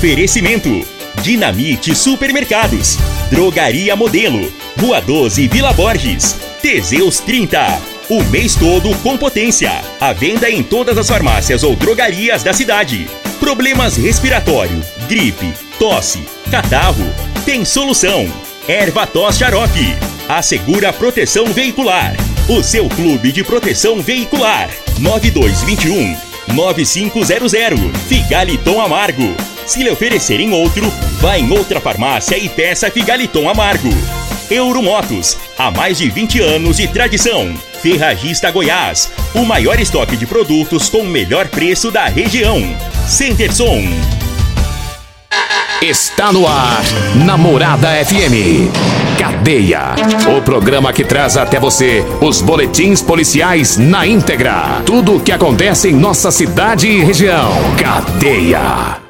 Oferecimento: Dinamite Supermercados, Drogaria Modelo, Rua 12 Vila Borges, Teseus 30. O mês todo com potência. A venda em todas as farmácias ou drogarias da cidade. Problemas respiratório, gripe, tosse, catarro. Tem solução. Erva tos xarope. Assegura proteção veicular. O seu clube de proteção veicular. 9221 9500. Figaliton Amargo. Se lhe oferecerem outro, vá em outra farmácia e peça Figaliton Amargo. Euromotos, há mais de 20 anos de tradição. Ferragista Goiás, o maior estoque de produtos com o melhor preço da região. Centerson. Está no ar, Namorada FM. Cadeia. O programa que traz até você os boletins policiais na íntegra. Tudo o que acontece em nossa cidade e região. Cadeia.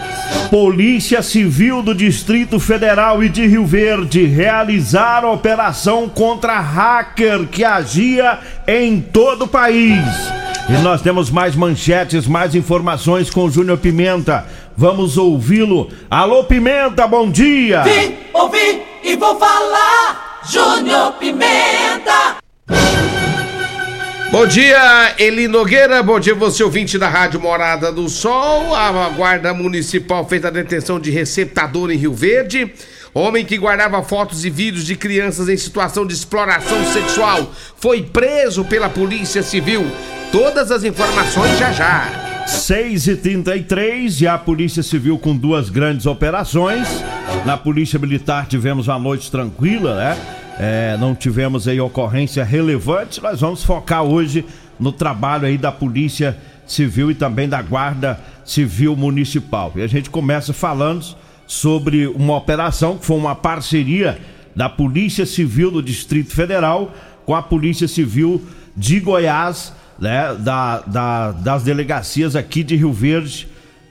Polícia Civil do Distrito Federal e de Rio Verde realizaram operação contra hacker que agia em todo o país. E nós temos mais manchetes, mais informações com o Júnior Pimenta. Vamos ouvi-lo. Alô, Pimenta, bom dia! Vim, ouvi e vou falar. Júnior Pimenta. Bom dia, Eli Nogueira. Bom dia, você ouvinte da Rádio Morada do Sol. A Guarda Municipal fez a detenção de receptador em Rio Verde. Homem que guardava fotos e vídeos de crianças em situação de exploração sexual foi preso pela Polícia Civil. Todas as informações já já. 6 e 33 e a Polícia Civil com duas grandes operações. Na Polícia Militar tivemos uma noite tranquila, né? É, não tivemos aí ocorrência relevante. Nós vamos focar hoje no trabalho aí da Polícia Civil e também da Guarda Civil Municipal. E a gente começa falando sobre uma operação que foi uma parceria da Polícia Civil do Distrito Federal com a Polícia Civil de Goiás, né, da, da, das delegacias aqui de Rio Verde,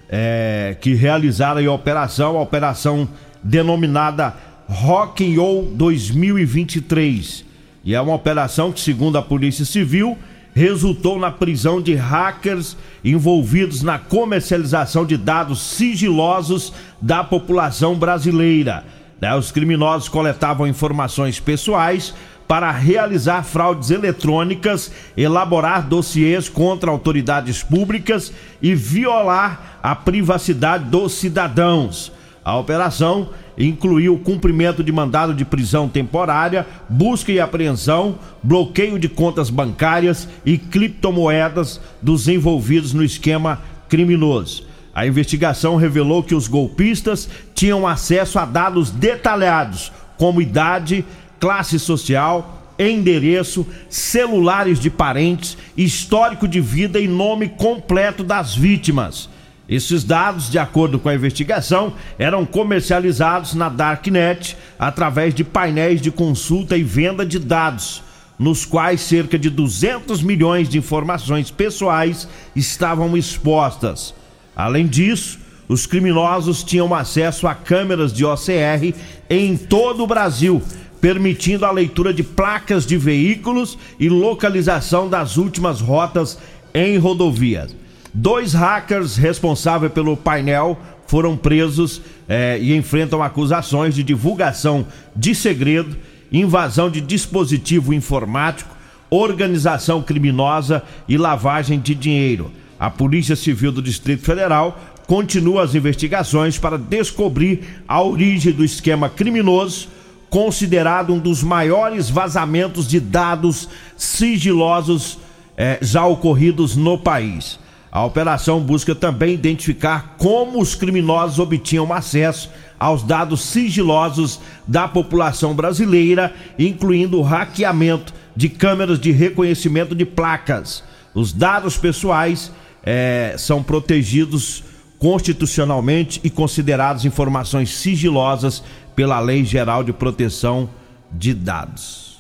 é, que realizaram a operação, a operação denominada Rock Roll 2023. E é uma operação que, segundo a Polícia Civil, resultou na prisão de hackers envolvidos na comercialização de dados sigilosos da população brasileira. Né, Os criminosos coletavam informações pessoais para realizar fraudes eletrônicas, elaborar dossiês contra autoridades públicas e violar a privacidade dos cidadãos. A operação incluiu o cumprimento de mandado de prisão temporária, busca e apreensão, bloqueio de contas bancárias e criptomoedas dos envolvidos no esquema criminoso. A investigação revelou que os golpistas tinham acesso a dados detalhados, como idade, classe social, endereço, celulares de parentes, histórico de vida e nome completo das vítimas. Esses dados, de acordo com a investigação, eram comercializados na Darknet através de painéis de consulta e venda de dados, nos quais cerca de 200 milhões de informações pessoais estavam expostas. Além disso, os criminosos tinham acesso a câmeras de OCR em todo o Brasil, permitindo a leitura de placas de veículos e localização das últimas rotas em rodovias. Dois hackers responsáveis pelo painel foram presos eh, e enfrentam acusações de divulgação de segredo, invasão de dispositivo informático, organização criminosa e lavagem de dinheiro. A Polícia Civil do Distrito Federal continua as investigações para descobrir a origem do esquema criminoso, considerado um dos maiores vazamentos de dados sigilosos eh, já ocorridos no país. A operação busca também identificar como os criminosos obtinham acesso aos dados sigilosos da população brasileira, incluindo o hackeamento de câmeras de reconhecimento de placas. Os dados pessoais eh, são protegidos constitucionalmente e considerados informações sigilosas pela Lei Geral de Proteção de dados.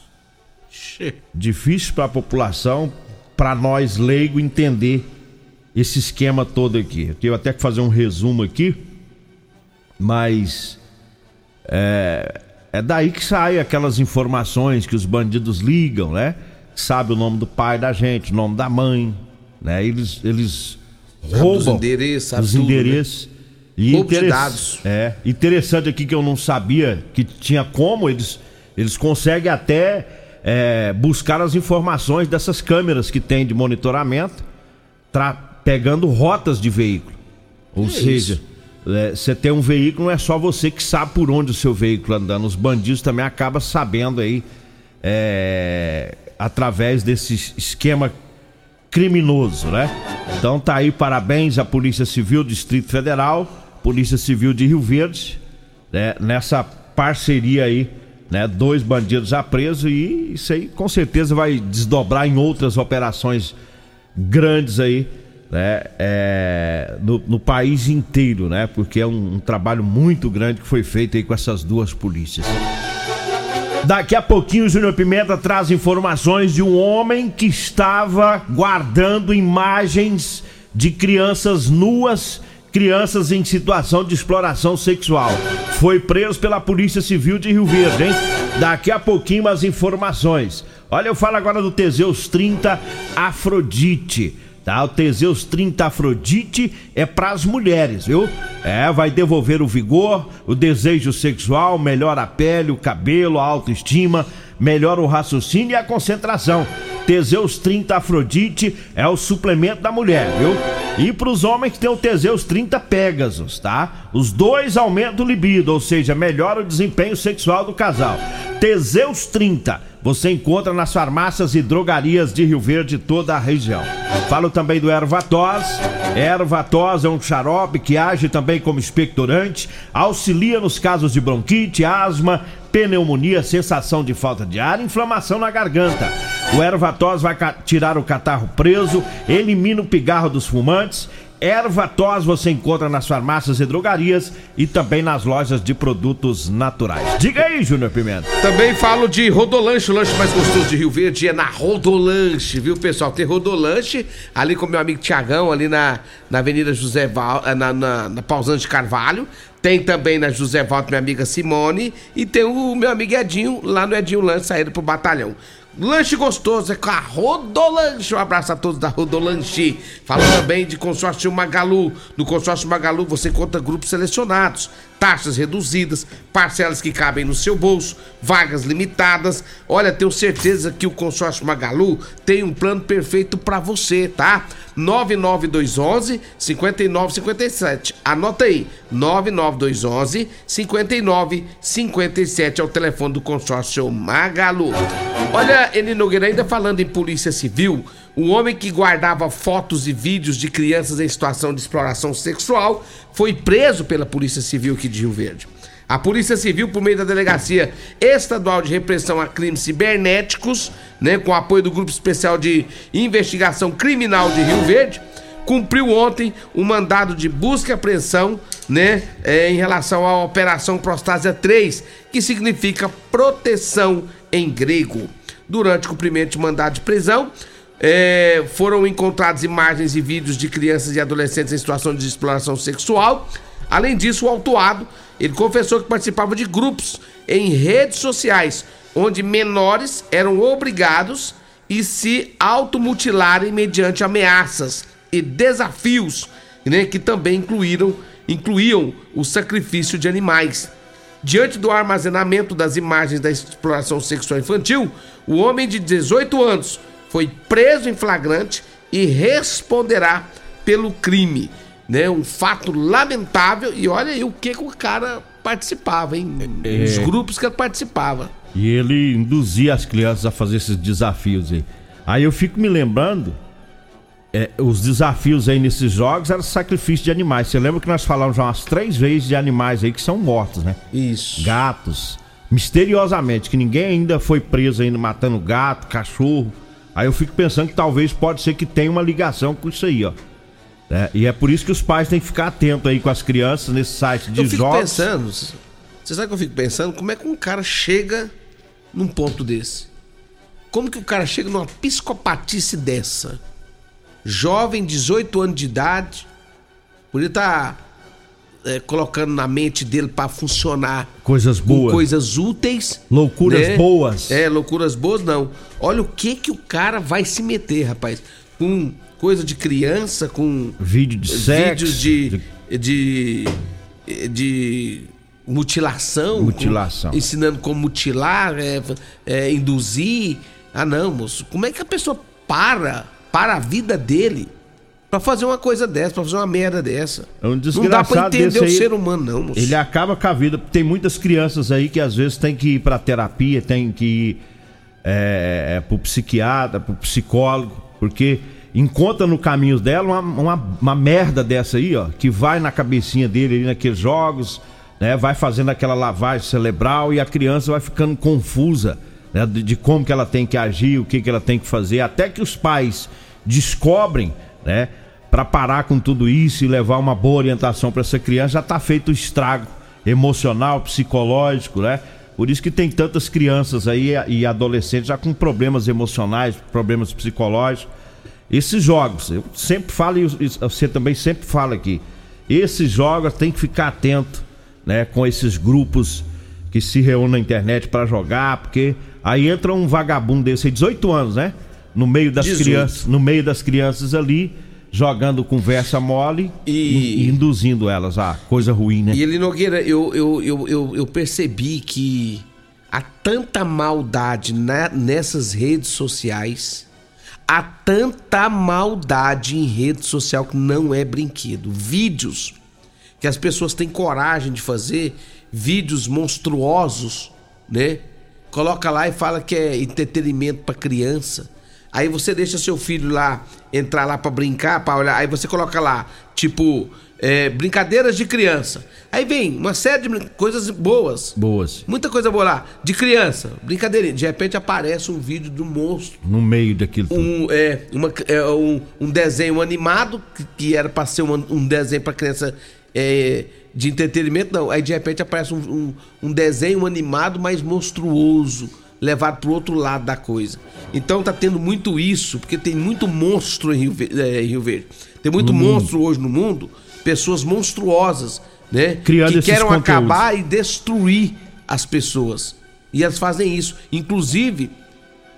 Difícil para a população, para nós leigo entender esse esquema todo aqui. Eu tenho até que fazer um resumo aqui, mas é, é daí que saem aquelas informações que os bandidos ligam, né? Sabe o nome do pai da gente, o nome da mãe, né? Eles, eles roubam os endereços, os tudo, né? endereços. Né? E Roubo de dados. É, interessante aqui que eu não sabia que tinha como, eles, eles conseguem até é, buscar as informações dessas câmeras que tem de monitoramento, pegando rotas de veículo. Ou que seja, é, você tem um veículo, não é só você que sabe por onde o seu veículo andando. Os bandidos também acabam sabendo aí, é, através desse esquema criminoso, né? Então tá aí, parabéns à Polícia Civil do Distrito Federal, Polícia Civil de Rio Verde, né? nessa parceria aí, né? Dois bandidos já presos e isso aí com certeza vai desdobrar em outras operações grandes aí, né? É, no, no, país inteiro, né? Porque é um, um trabalho muito grande que foi feito aí com essas duas polícias. Daqui a pouquinho o Júnior Pimenta traz informações de um homem que estava guardando imagens de crianças nuas, crianças em situação de exploração sexual. Foi preso pela Polícia Civil de Rio Verde, hein? Daqui a pouquinho as informações. Olha, eu falo agora do Teseus 30 Afrodite. Tá? O Teseus 30 Afrodite é para as mulheres, viu? É, vai devolver o vigor, o desejo sexual, melhora a pele, o cabelo, a autoestima, melhora o raciocínio e a concentração. Teseus 30 Afrodite é o suplemento da mulher, viu? E para os homens que tem o Teseus 30 Pegasus, tá? Os dois aumentam o libido, ou seja, melhora o desempenho sexual do casal. Teseus 30 você encontra nas farmácias e drogarias de Rio Verde toda a região. Falo também do Ervatos. Ervatos é um xarope que age também como expectorante, auxilia nos casos de bronquite, asma, pneumonia, sensação de falta de ar, inflamação na garganta. O Ervatos vai tirar o catarro preso, elimina o pigarro dos fumantes Erva tos você encontra nas farmácias e drogarias e também nas lojas de produtos naturais. Diga aí, Júnior Pimenta. Também falo de Rodolanche, o lanche mais gostoso de Rio Verde é na Rodolanche, viu, pessoal? Tem Rodolanche ali com meu amigo Tiagão, ali na, na Avenida José Val, eh, na, na, na Pausante Carvalho. Tem também na José Valdo, minha amiga Simone. E tem o meu amigo Edinho, lá no Edinho Lanche, saído pro batalhão. Lanche gostoso é com a Rodolanche. Um abraço a todos da Rodolanche. Fala também de consórcio Magalu. No consórcio Magalu você conta grupos selecionados, taxas reduzidas, parcelas que cabem no seu bolso, vagas limitadas. Olha, tenho certeza que o consórcio Magalu tem um plano perfeito para você, tá? 99211 5957. Anota aí. 99211 5957 é o telefone do consórcio Magalu. Olha, Eli Nogueira, ainda falando em polícia civil, um homem que guardava fotos e vídeos de crianças em situação de exploração sexual foi preso pela Polícia Civil aqui de Rio Verde. A Polícia Civil, por meio da Delegacia Estadual de Repressão a Crimes Cibernéticos, né, com apoio do Grupo Especial de Investigação Criminal de Rio Verde, cumpriu ontem o um mandado de busca e apreensão, né, é, em relação à Operação Prostásia 3, que significa proteção em grego. Durante o cumprimento de mandado de prisão, é, foram encontradas imagens e vídeos de crianças e adolescentes em situação de exploração sexual. Além disso, o autuado, ele confessou que participava de grupos em redes sociais, onde menores eram obrigados e se automutilarem mediante ameaças e desafios, né, que também incluíram, incluíam o sacrifício de animais. Diante do armazenamento das imagens da exploração sexual infantil, o homem de 18 anos foi preso em flagrante e responderá pelo crime. Né? Um fato lamentável. E olha aí o que, que o cara participava, hein? É... Os grupos que ele participava. E ele induzia as crianças a fazer esses desafios aí. Aí eu fico me lembrando é, os desafios aí nesses jogos eram sacrifício de animais. Você lembra que nós falamos já umas três vezes de animais aí que são mortos, né? Isso. Gatos. Misteriosamente, que ninguém ainda foi preso ainda matando gato, cachorro. Aí eu fico pensando que talvez pode ser que tenha uma ligação com isso aí, ó. É, e é por isso que os pais têm que ficar atentos aí com as crianças nesse site de eu fico jogos. pensando, você sabe que eu fico pensando? Como é que um cara chega num ponto desse? Como que o cara chega numa psicopatice dessa? Jovem, 18 anos de idade, podia estar tá, é, colocando na mente dele para funcionar coisas boas, coisas úteis, loucuras né? boas. É, loucuras boas não. Olha o que que o cara vai se meter, rapaz. Com coisa de criança, com vídeo de sexo, vídeos de, de, de, de mutilação, mutilação. Com, ensinando como mutilar, é, é, induzir. Ah, não, moço. Como é que a pessoa para, para a vida dele para fazer uma coisa dessa, para fazer uma merda dessa? É um não dá pra entender o aí, ser humano, não, moço. Ele acaba com a vida. Tem muitas crianças aí que às vezes tem que ir para terapia, tem que ir é, é, pro psiquiatra, pro psicólogo, porque encontra no caminho dela uma, uma, uma, merda dessa aí, ó, que vai na cabecinha dele ali naqueles jogos, né? Vai fazendo aquela lavagem cerebral e a criança vai ficando confusa né, de, de, como que ela tem que agir, o que que ela tem que fazer, até que os pais descobrem, né, para parar com tudo isso e levar uma boa orientação para essa criança, já tá feito o estrago emocional, psicológico, né? Por isso que tem tantas crianças aí e adolescentes já com problemas emocionais, problemas psicológicos. Esses jogos, eu sempre falo e você também sempre fala aqui. Esses jogos tem que ficar atento, né, com esses grupos que se reúnem na internet para jogar, porque aí entra um vagabundo desse aí, 18 anos, né? No meio das 18. crianças, no meio das crianças ali, jogando conversa mole e, e induzindo elas a coisa ruim, né? E ele Nogueira, eu, eu, eu, eu, eu percebi que há tanta maldade na, nessas redes sociais, há tanta maldade em rede social que não é brinquedo. Vídeos que as pessoas têm coragem de fazer vídeos monstruosos, né? Coloca lá e fala que é entretenimento para criança. Aí você deixa seu filho lá entrar lá para brincar, para olhar. Aí você coloca lá, tipo, é, brincadeiras de criança. Aí vem uma série de coisas boas. Boas. Muita coisa boa lá. De criança, brincadeirinha. De repente aparece um vídeo do monstro. No meio daquilo. Um, é, uma, é, um, um desenho animado, que, que era para ser um, um desenho para criança é, de entretenimento, não. Aí de repente aparece um, um, um desenho animado mais monstruoso, levado pro outro lado da coisa. Então tá tendo muito isso, porque tem muito monstro em Rio, é, Rio Verde. Tem muito no monstro mundo. hoje no mundo, pessoas monstruosas, né? Criando que querem acabar e destruir as pessoas. E elas fazem isso. Inclusive,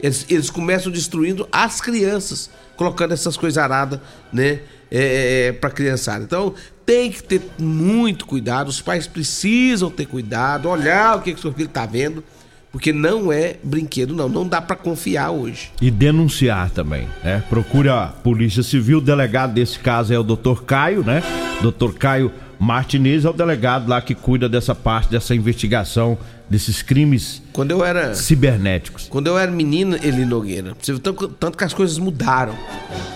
eles, eles começam destruindo as crianças, colocando essas coisas aradas, né? É, é, para criançada. Então, tem que ter muito cuidado, os pais precisam ter cuidado, olhar o que, que seu filho está vendo, porque não é brinquedo, não. Não dá para confiar hoje. E denunciar também, né? Procure a Polícia Civil, o delegado desse caso é o doutor Caio, né? Doutor Caio Martinez é o delegado lá que cuida dessa parte, dessa investigação desses crimes quando eu era cibernéticos. Quando eu era menino, Eli Nogueira, tanto, tanto que as coisas mudaram.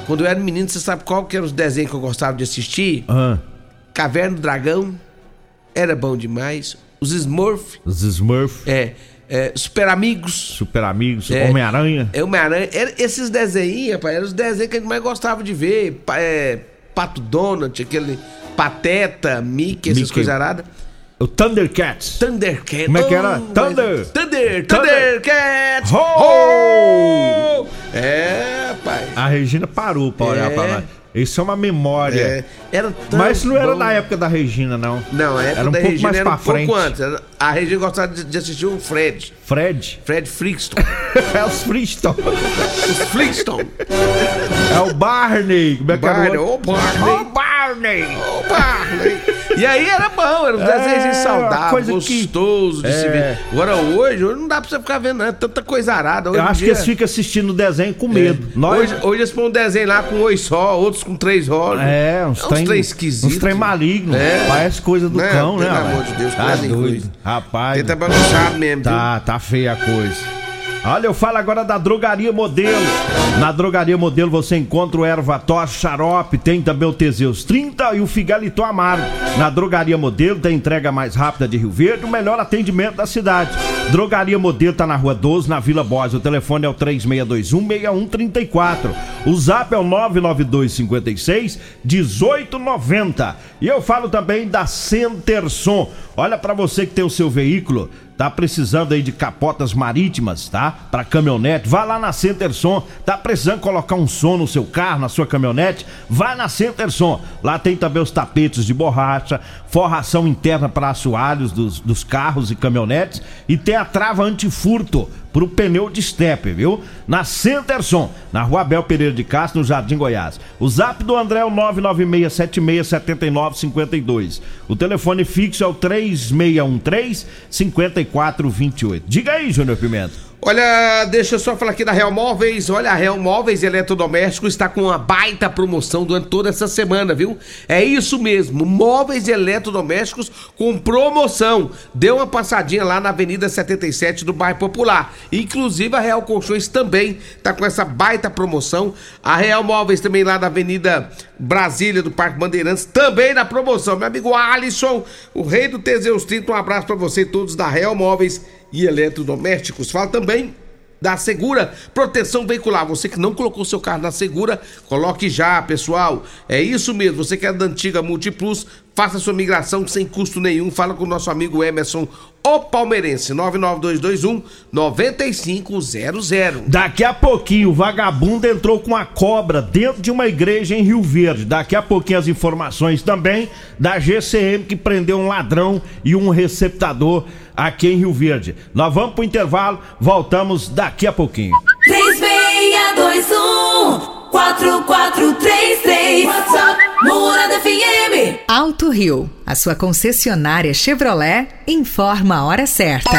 Quando eu era menino, você sabe qual que eram os desenhos que eu gostava de assistir? Ah. Caverna do Dragão era bom demais. Os Smurf. Os Smurf. É. é Super Amigos. Super Amigos. É, Homem-Aranha. É Homem-Aranha. Esses desenhos, rapaz, eram os desenhos que a gente mais gostava de ver. É, Pato Donald, aquele Pateta, Mickey, essas coisas aradas. O Thundercats. Thundercats. Como é que era? Oh, Thunder. Mas... Thunder. Thundercats. Ho! Oh! É, pai. A Regina parou pra olhar é. pra lá. Isso é uma memória. É, era Mas não era da época da Regina, não. Não, era um pouco Regina mais era pra um frente. pouco antes. A Regina gostava de, assistir o Fred. Fred? Fred Flintstone. é os Flintstone. os Flintstone. É o Barney. Como é que Barney, era o Barney. O Barney. O Barney. E aí era bom, era um é, desenho saudável, gostoso que... de é. se ver. Agora hoje, hoje não dá pra você ficar vendo, não. É tanta coisa arada. Hoje Eu acho dia... que eles ficam assistindo o desenho com medo. É. Nós... Hoje, hoje eles põem um desenho lá com oi só, outros com três olhos. É, uns, é uns trem, esquisitos. Uns trem malignos. É. Parece coisa do Não, cão, né? Pelo amor de Deus, tá coisa doido. Rapaz. Tenta balançar mesmo. Tá, tá feia a coisa. Olha, eu falo agora da Drogaria Modelo. Na Drogaria Modelo você encontra o Ervator Xarope, tem também o Teseus 30 e o Figaliton Amargo. Na Drogaria Modelo tem entrega mais rápida de Rio Verde, o melhor atendimento da cidade. Drogaria Modelo tá na Rua 12, na Vila Borges. O telefone é o 3621-6134. O zap é o 99256 1890. E eu falo também da Centerson. Olha para você que tem o seu veículo tá precisando aí de capotas marítimas, tá? Para caminhonete, vá lá na Centerson. Tá precisando colocar um som no seu carro, na sua caminhonete? Vá na Centerson. Lá tem também os tapetes de borracha, forração interna para assoalhos dos, dos carros e caminhonetes e tem a trava antifurto pro pneu de step, viu? Na Centerson, na Rua Abel Pereira de Castro, no Jardim Goiás. O zap do André é o 996767952. O telefone fixo é o 3613 5428. Diga aí, Júnior Pimenta. Olha, deixa eu só falar aqui da Real Móveis. Olha, a Real Móveis Eletrodomésticos está com uma baita promoção durante toda essa semana, viu? É isso mesmo, móveis eletrodomésticos com promoção. Dê uma passadinha lá na Avenida 77 do Bairro Popular. Inclusive a Real Colchões também está com essa baita promoção. A Real Móveis também lá da Avenida Brasília do Parque Bandeirantes também na promoção. Meu amigo Alisson, o rei do Teseus 30, um abraço para você todos da Real Móveis e eletrodomésticos. Fala também da Segura Proteção Veicular. Você que não colocou seu carro na Segura, coloque já, pessoal. É isso mesmo. Você que é da antiga Multiplus, faça sua migração sem custo nenhum. Fala com o nosso amigo Emerson, o palmeirense, 99221 9500. Daqui a pouquinho o vagabundo entrou com a cobra dentro de uma igreja em Rio Verde. Daqui a pouquinho as informações também da GCM que prendeu um ladrão e um receptador aqui em Rio Verde. Nós vamos pro intervalo, voltamos daqui a pouquinho. 3621 4433 WhatsApp Morada FM Alto Rio, a sua concessionária Chevrolet, informa a hora certa.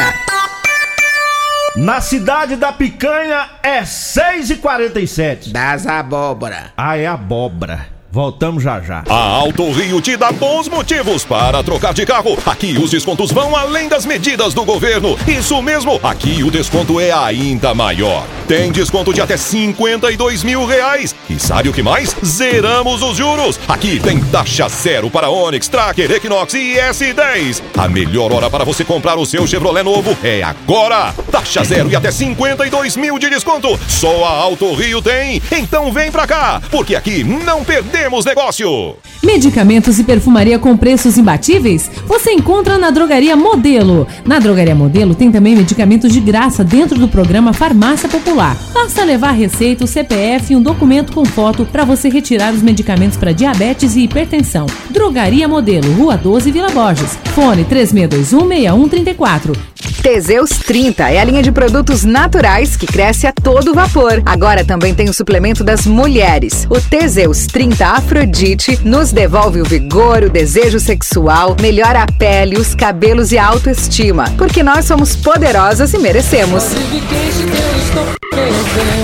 Na cidade da picanha é 6h47. Das abóbora. Ah, é abóbora. Voltamos já já. A Alto Rio te dá bons motivos para trocar de carro. Aqui os descontos vão além das medidas do governo. Isso mesmo, aqui o desconto é ainda maior. Tem desconto de até 52 mil reais. E sabe o que mais? Zeramos os juros. Aqui tem taxa zero para Onix, Tracker, Equinox e S10. A melhor hora para você comprar o seu Chevrolet novo é agora. Taxa zero e até 52 mil de desconto. Só a Alto Rio tem. Então vem pra cá, porque aqui não perdemos temos negócio. Medicamentos e perfumaria com preços imbatíveis? Você encontra na Drogaria Modelo. Na Drogaria Modelo tem também medicamentos de graça dentro do programa Farmácia Popular. Basta levar receita, o CPF e um documento com foto para você retirar os medicamentos para diabetes e hipertensão. Drogaria Modelo, Rua 12, Vila Borges. Fone 36216134. Teseus 30 é a linha de produtos naturais que cresce a todo vapor. Agora também tem o suplemento das mulheres. O Teseus 30 Afrodite nos devolve o vigor, o desejo sexual, melhora a pele, os cabelos e a autoestima. Porque nós somos poderosas e merecemos.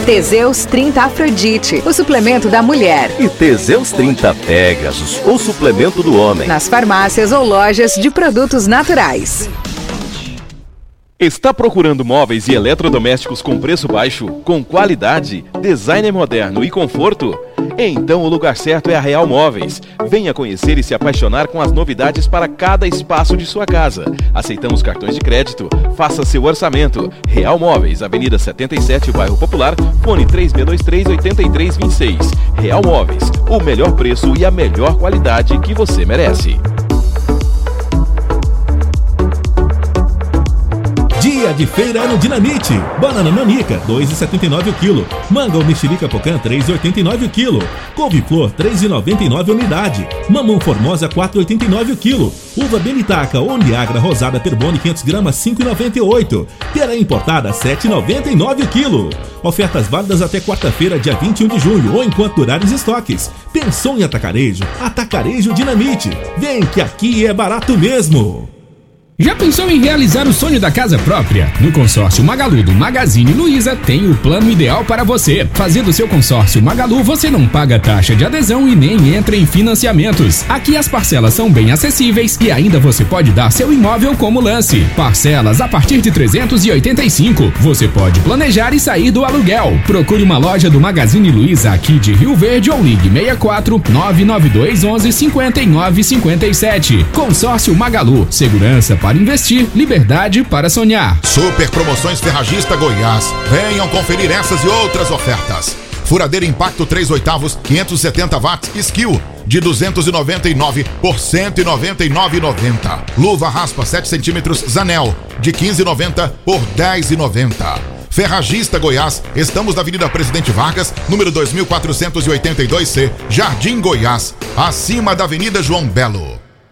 Teseus 30 Afrodite, o suplemento da mulher. E Teseus 30 Pegasus, o suplemento do homem. Nas farmácias ou lojas de produtos naturais. Está procurando móveis e eletrodomésticos com preço baixo, com qualidade, design moderno e conforto? Então o lugar certo é a Real Móveis. Venha conhecer e se apaixonar com as novidades para cada espaço de sua casa. Aceitamos cartões de crédito. Faça seu orçamento. Real Móveis, Avenida 77, Bairro Popular, fone 3623-8326. Real Móveis, o melhor preço e a melhor qualidade que você merece. De feira é no Dinamite. Banana nanica, 2,79 o quilo. Manga ou mexerica pocã, 3,89 o quilo. Couve-flor, 3,99 a unidade. Mamão formosa, 4,89 o quilo. Uva Benitaca ou Niagra rosada Perbone, 500 gramas, 5,98. Pera importada, 7,99 o quilo. Ofertas válidas até quarta-feira, dia 21 de junho, ou enquanto durarem os estoques. Pensou em atacarejo? Atacarejo Dinamite. Vem que aqui é barato mesmo. Já pensou em realizar o sonho da casa própria? No consórcio Magalu do Magazine Luiza tem o plano ideal para você. Fazendo seu consórcio Magalu, você não paga taxa de adesão e nem entra em financiamentos. Aqui as parcelas são bem acessíveis e ainda você pode dar seu imóvel como lance. Parcelas a partir de 385. Você pode planejar e sair do aluguel. Procure uma loja do Magazine Luiza aqui de Rio Verde ou ligue 64 992 11 59 57. Consórcio Magalu, segurança para investir, liberdade para sonhar. Super Promoções Ferragista Goiás. Venham conferir essas e outras ofertas. Furadeira Impacto 3 oitavos, 570 watts, skill de 299 por 199,90. Luva raspa 7 centímetros Zanel de 15,90 por 10,90. Ferragista Goiás, estamos na Avenida Presidente Vargas, número 2482C, Jardim Goiás, acima da Avenida João Belo.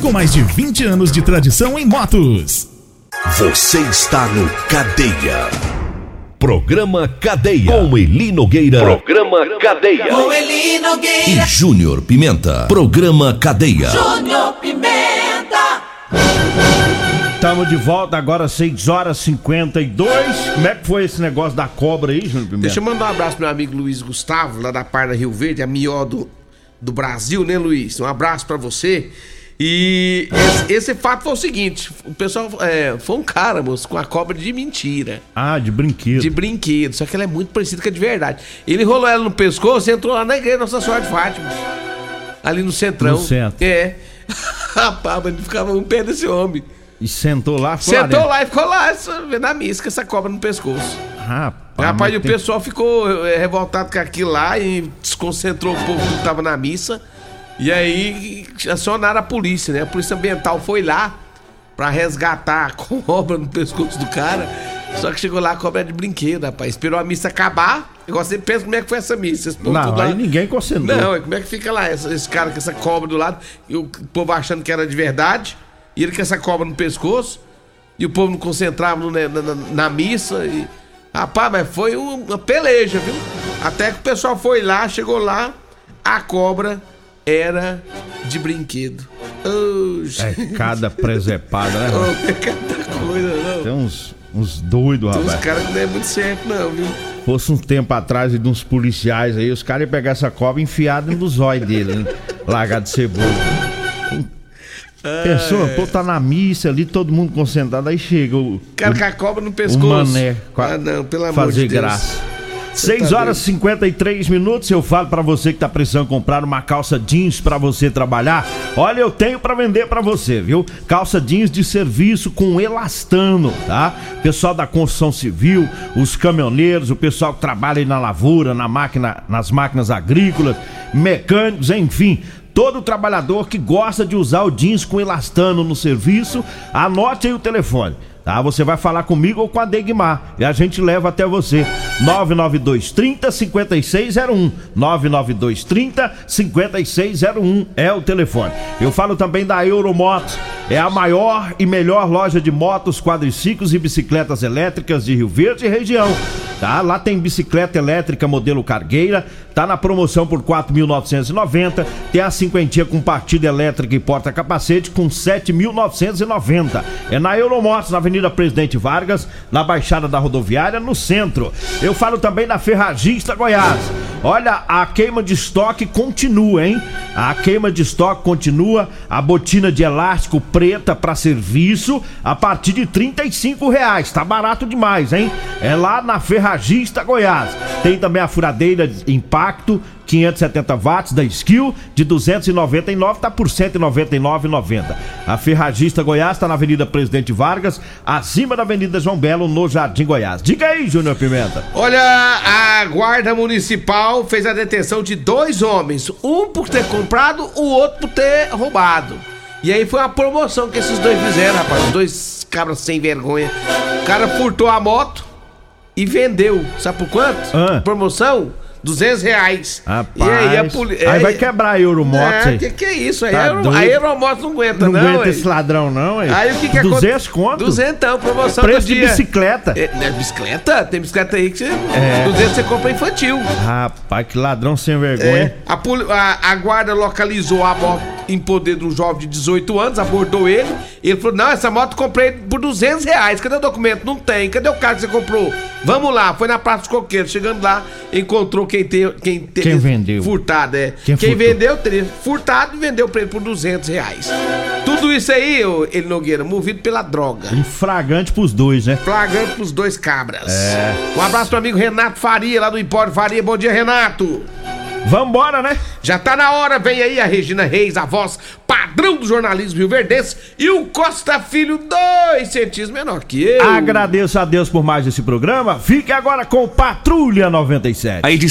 com mais de 20 anos de tradição em motos. Você está no Cadeia. Programa Cadeia. Com Eli Nogueira. Programa Cadeia. Com Eli Nogueira. E Júnior Pimenta. Programa Cadeia. Júnior Pimenta. Estamos de volta agora, 6 horas 52. Como é que foi esse negócio da cobra aí, Júnior Pimenta? Deixa eu mandar um abraço pro meu amigo Luiz Gustavo, lá da Parda Rio Verde, a melhor do, do Brasil, né, Luiz? Um abraço pra você. E esse, esse fato foi o seguinte: o pessoal. É, foi um cara, moço, com a cobra de mentira. Ah, de brinquedo. De brinquedo, só que ela é muito parecida com a de verdade. Ele rolou ela no pescoço e entrou lá na igreja Nossa Senhora de Fátima. Ali no centrão. No centro. É. Rapaz, ele ficava um pé desse homem. E sentou lá, ficou Sentou lá, lá e ficou lá, vendo a missa com essa cobra no pescoço. Rapaz, Rapaz, e o tem- pessoal ficou é, revoltado com aquilo lá e desconcentrou o povo que tava na missa. E aí acionaram a polícia, né? A polícia ambiental foi lá pra resgatar a cobra no pescoço do cara. Só que chegou lá a cobra de brinquedo, rapaz. Esperou a missa acabar. Igual você pensa como é que foi essa missa. Esse Não, aí ninguém concentrou. Não, como é que fica lá essa- esse cara com essa cobra do lado e o povo achando que era de verdade. E ele com essa cobra no pescoço. E o povo não concentrava no- na, na- na missa. E... Rapaz, mas foi um- uma peleja, viu? Até que o pessoal foi lá, chegou lá, a cobra era de brinquedo. Ô, É cada presepada, né? É cada coisa, não. Tem uns, uns doidos, Tem rapaz. caras que não é muito certo, não, viu? Fosse um tempo atrás de uns policiais aí, os caras iam pegar essa cobra enfiada no zóio dele, né? Largar de cebola. Pessoa, pô, tá na missa ali, todo mundo concentrado, aí chega o. Cara o- com a cobra no o pescoço. mané. Ah, não, pelo amor fazer de Deus. graça. Você 6 tá horas e 53 minutos. Eu falo pra você que tá precisando comprar uma calça jeans pra você trabalhar. Olha, eu tenho pra vender pra você, viu? Calça jeans de serviço com elastano, tá? Pessoal da construção civil, os caminhoneiros, o pessoal que trabalha na lavoura, na máquina, nas máquinas agrícolas, mecânicos, enfim. Todo trabalhador que gosta de usar o jeans com elastano no serviço, anote aí o telefone. Tá? Você vai falar comigo ou com a Degmar e a gente leva até você. 992 30 5601. 992 30 5601 é o telefone. Eu falo também da Euromotos. É a maior e melhor loja de motos, quadriciclos e bicicletas elétricas de Rio Verde e região. Tá? Lá tem bicicleta elétrica modelo cargueira, tá na promoção por 4.990. Tem a cinquentinha com partida elétrica e porta-capacete com 7.990. É na Euromotos, na Presidente Vargas, na Baixada da Rodoviária, no centro. Eu falo também da Ferragista Goiás. Olha, a queima de estoque continua, hein? A queima de estoque continua. A botina de elástico preta para serviço a partir de 35 reais. Tá barato demais, hein? É lá na Ferragista Goiás. Tem também a furadeira de impacto 570 watts da Skill de 299 tá por 199,90. A Ferragista Goiás tá na Avenida Presidente Vargas, acima da Avenida João Belo, no Jardim Goiás. Diga aí, Júnior Pimenta. Olha, a guarda municipal fez a detenção de dois homens, um por ter comprado, o outro por ter roubado. E aí foi uma promoção que esses dois fizeram, rapaz, os dois cabras sem vergonha. O cara furtou a moto e vendeu, sabe por quanto? Ah. Promoção? 200 reais. Rapaz, E aí a polícia. aí vai quebrar a Euromotos É, aí. que que é isso? Aí Tá a Euro- doido. a Euromotos não aguenta, Não não. aguenta esse ladrão, não, hein? Aí o que que 200 conto? Duzentão, promoção Preço de bicicleta. É, né, bicicleta? Tem bicicleta aí que você. É. 200 você compra infantil. Rapaz, que ladrão sem vergonha. É, a, poli- a- a guarda localizou a moto em poder de um jovem de 18 anos, abordou ele. Ele falou: Não, essa moto comprei por 200 reais. Cadê o documento? Não tem. Cadê o carro que você comprou? Vamos lá. Foi na Praça dos Coqueiros. Chegando lá, encontrou quem, te, quem, te, Quem vendeu. Furtado, é. Quem Quem, vendeu, teria furtado e vendeu pra ele por 200 reais. Tudo isso aí, ele Nogueira, movido pela droga. Um fragante pros dois, né? Flagrante pros dois cabras. É. Um abraço pro amigo Renato Faria, lá do Empório Faria. Bom dia, Renato. Vambora, né? Já tá na hora, vem aí a Regina Reis, a voz padrão do jornalismo rio-verdense, e o Costa Filho, dois centímetros menor que eu. Agradeço a Deus por mais esse programa. Fique agora com Patrulha 97. A edição